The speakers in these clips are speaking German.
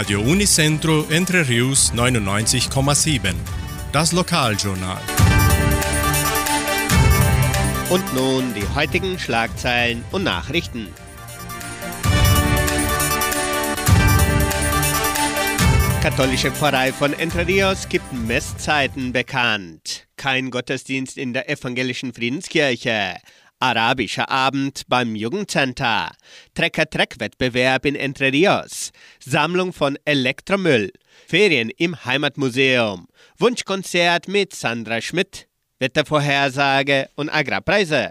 Radio Unicentro Entre Rius 99,7. Das Lokaljournal. Und nun die heutigen Schlagzeilen und Nachrichten. Katholische Pfarrei von Entre Rios gibt Messzeiten bekannt. Kein Gottesdienst in der evangelischen Friedenskirche. Arabischer Abend beim Jugendcenter. Trecker-Treck-Wettbewerb in Entre Rios. Sammlung von Elektromüll. Ferien im Heimatmuseum. Wunschkonzert mit Sandra Schmidt. Wettervorhersage und Agrarpreise.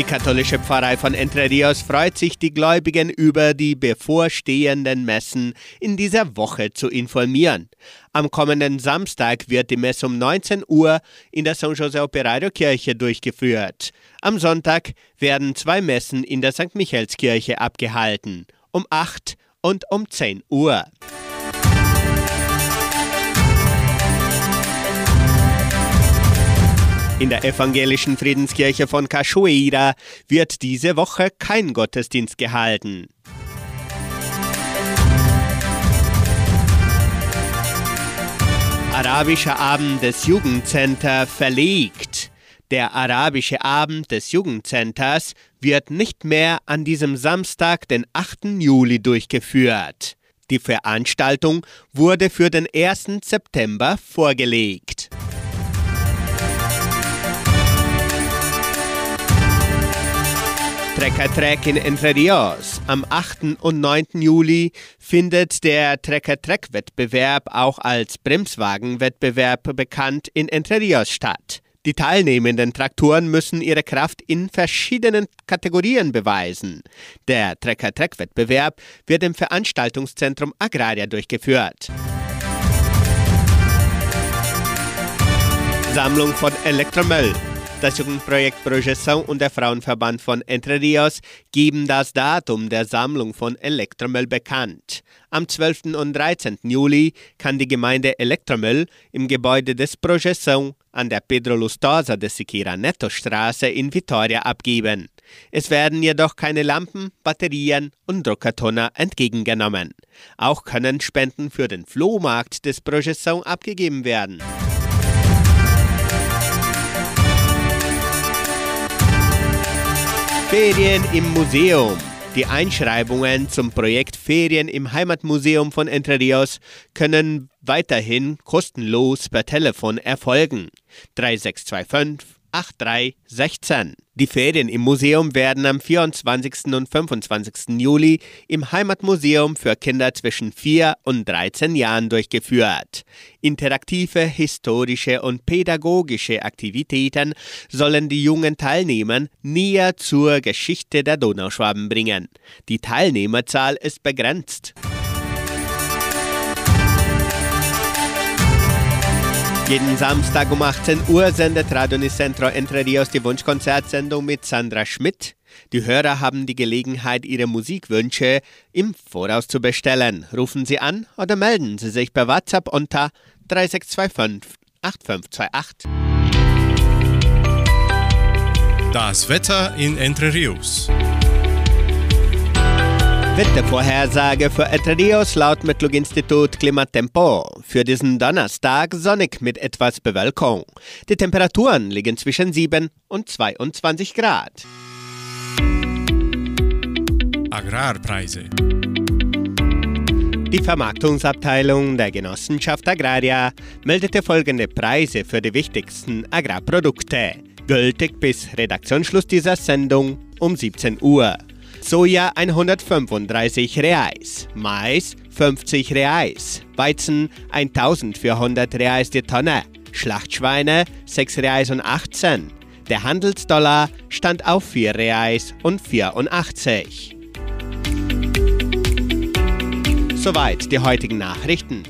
Die katholische Pfarrei von Entre Rios freut sich, die Gläubigen über die bevorstehenden Messen in dieser Woche zu informieren. Am kommenden Samstag wird die Messe um 19 Uhr in der San Jose Operario Kirche durchgeführt. Am Sonntag werden zwei Messen in der St. Michaelskirche abgehalten, um 8 und um 10 Uhr. In der evangelischen Friedenskirche von Cachoeira wird diese Woche kein Gottesdienst gehalten. Arabischer Abend des Jugendcenter verlegt. Der Arabische Abend des Jugendcenters wird nicht mehr an diesem Samstag, den 8. Juli, durchgeführt. Die Veranstaltung wurde für den 1. September vorgelegt. Trecker Trek in Entre Rios. Am 8. und 9. Juli findet der Trecker Trek Wettbewerb auch als Bremswagenwettbewerb bekannt in Entre Rios statt. Die teilnehmenden Traktoren müssen ihre Kraft in verschiedenen Kategorien beweisen. Der Trecker Trek Wettbewerb wird im Veranstaltungszentrum Agraria durchgeführt. Sammlung von Elektromüll. Das Jugendprojekt Projeção und der Frauenverband von Entre Rios geben das Datum der Sammlung von Elektromüll bekannt. Am 12. und 13. Juli kann die Gemeinde Elektromüll im Gebäude des Projeção an der Pedro Lustosa de Siqueira Neto Straße in Vitoria abgeben. Es werden jedoch keine Lampen, Batterien und Druckertoner entgegengenommen. Auch können Spenden für den Flohmarkt des Projeção abgegeben werden. Ferien im Museum. Die Einschreibungen zum Projekt Ferien im Heimatmuseum von Entre Rios können weiterhin kostenlos per Telefon erfolgen. 3625 8316. Die Ferien im Museum werden am 24. und 25. Juli im Heimatmuseum für Kinder zwischen 4 und 13 Jahren durchgeführt. Interaktive, historische und pädagogische Aktivitäten sollen die jungen Teilnehmer näher zur Geschichte der Donauschwaben bringen. Die Teilnehmerzahl ist begrenzt. Jeden Samstag um 18 Uhr sendet Radio Nicentro Entre Rios die Wunschkonzertsendung mit Sandra Schmidt. Die Hörer haben die Gelegenheit, ihre Musikwünsche im Voraus zu bestellen. Rufen Sie an oder melden Sie sich per WhatsApp unter 3625 8528. Das Wetter in Entre Rios. Wettervorhersage für Entre Rios laut Metlog-Institut Klimatempo. Für diesen Donnerstag sonnig mit etwas Bewölkung. Die Temperaturen liegen zwischen 7 und 22 Grad. Agrarpreise. Die Vermarktungsabteilung der Genossenschaft Agraria meldete folgende Preise für die wichtigsten Agrarprodukte. Gültig bis Redaktionsschluss dieser Sendung um 17 Uhr. Soja 135 Reais, Mais 50 Reais, Weizen 1400 Reais die Tonne, Schlachtschweine 6 Reais und 18. Der Handelsdollar stand auf 4 Reais und 84. Soweit die heutigen Nachrichten.